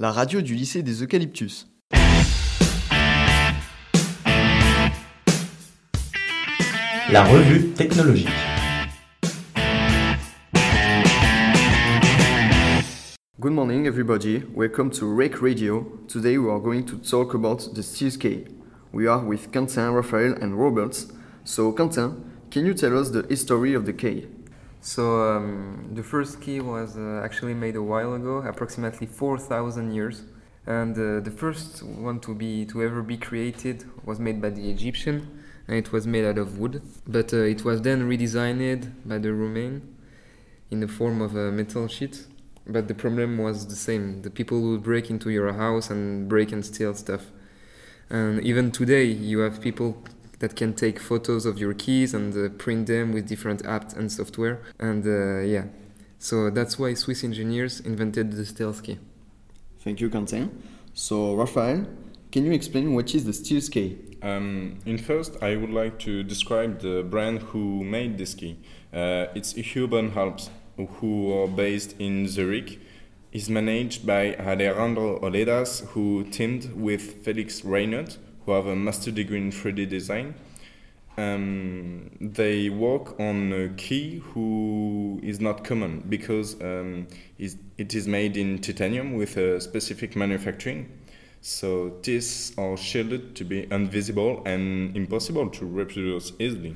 la radio du lycée des Eucalyptus. La revue technologique. Good morning, everybody. Welcome to Rake Radio. Today we are going to talk about the SteelSK. We are with Quentin, Raphael, and Robert. So, Quentin, can you tell us the history of the K? So um, the first key was uh, actually made a while ago, approximately 4,000 years, and uh, the first one to be to ever be created was made by the Egyptian, and it was made out of wood. But uh, it was then redesigned by the Roman in the form of a metal sheet. But the problem was the same: the people would break into your house and break and steal stuff. And even today, you have people that can take photos of your keys and uh, print them with different apps and software. And uh, yeah, so that's why Swiss engineers invented the stealth key. Thank you, Quentin. So, Raphael, can you explain what is the Stealth Key? Um, in first, I would like to describe the brand who made this key. Uh, it's UrbanAlps, who are based in Zurich. Is managed by Alejandro Oledas, who teamed with Felix Reinert, who have a master degree in 3D design. Um, they work on a key who is not common because um, it is made in titanium with a specific manufacturing. So these are shielded to be invisible and impossible to reproduce easily.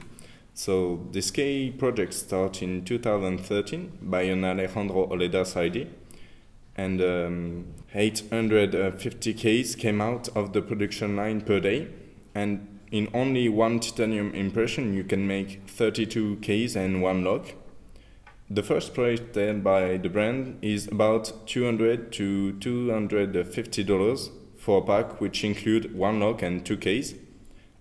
So this key project started in 2013 by an Alejandro Oledas idea and um, 850 Ks came out of the production line per day. And in only one titanium impression, you can make 32 Ks and one lock. The first price then by the brand is about 200 to 250 dollars for a pack which include one lock and two Ks.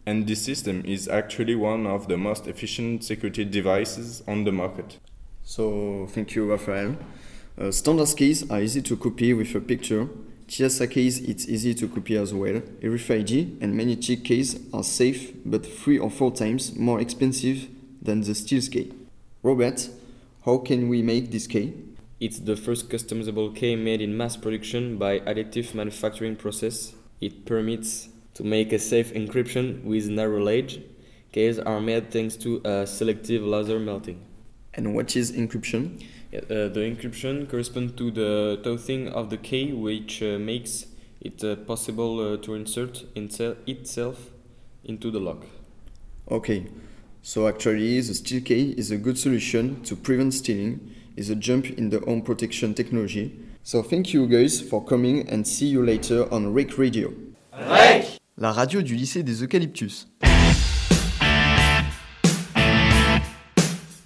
And this system is actually one of the most efficient security devices on the market. So, thank you, Raphael. Uh, standard keys are easy to copy with a picture. TSA keys it's easy to copy as well. RFID and many check keys are safe but three or four times more expensive than the steel key. Robert, how can we make this key? It's the first customizable key made in mass production by additive manufacturing process. It permits to make a safe encryption with narrow ledge. Keys are made thanks to a selective laser melting. And what is encryption? Uh, the encryption corresponds to the toothing of the key, which uh, makes it uh, possible uh, to insert itself into the lock. Okay, so actually, the steel key is a good solution to prevent stealing. Is a jump in the home protection technology. So thank you guys for coming and see you later on Rake Radio. Rake La radio du lycée des Eucalyptus.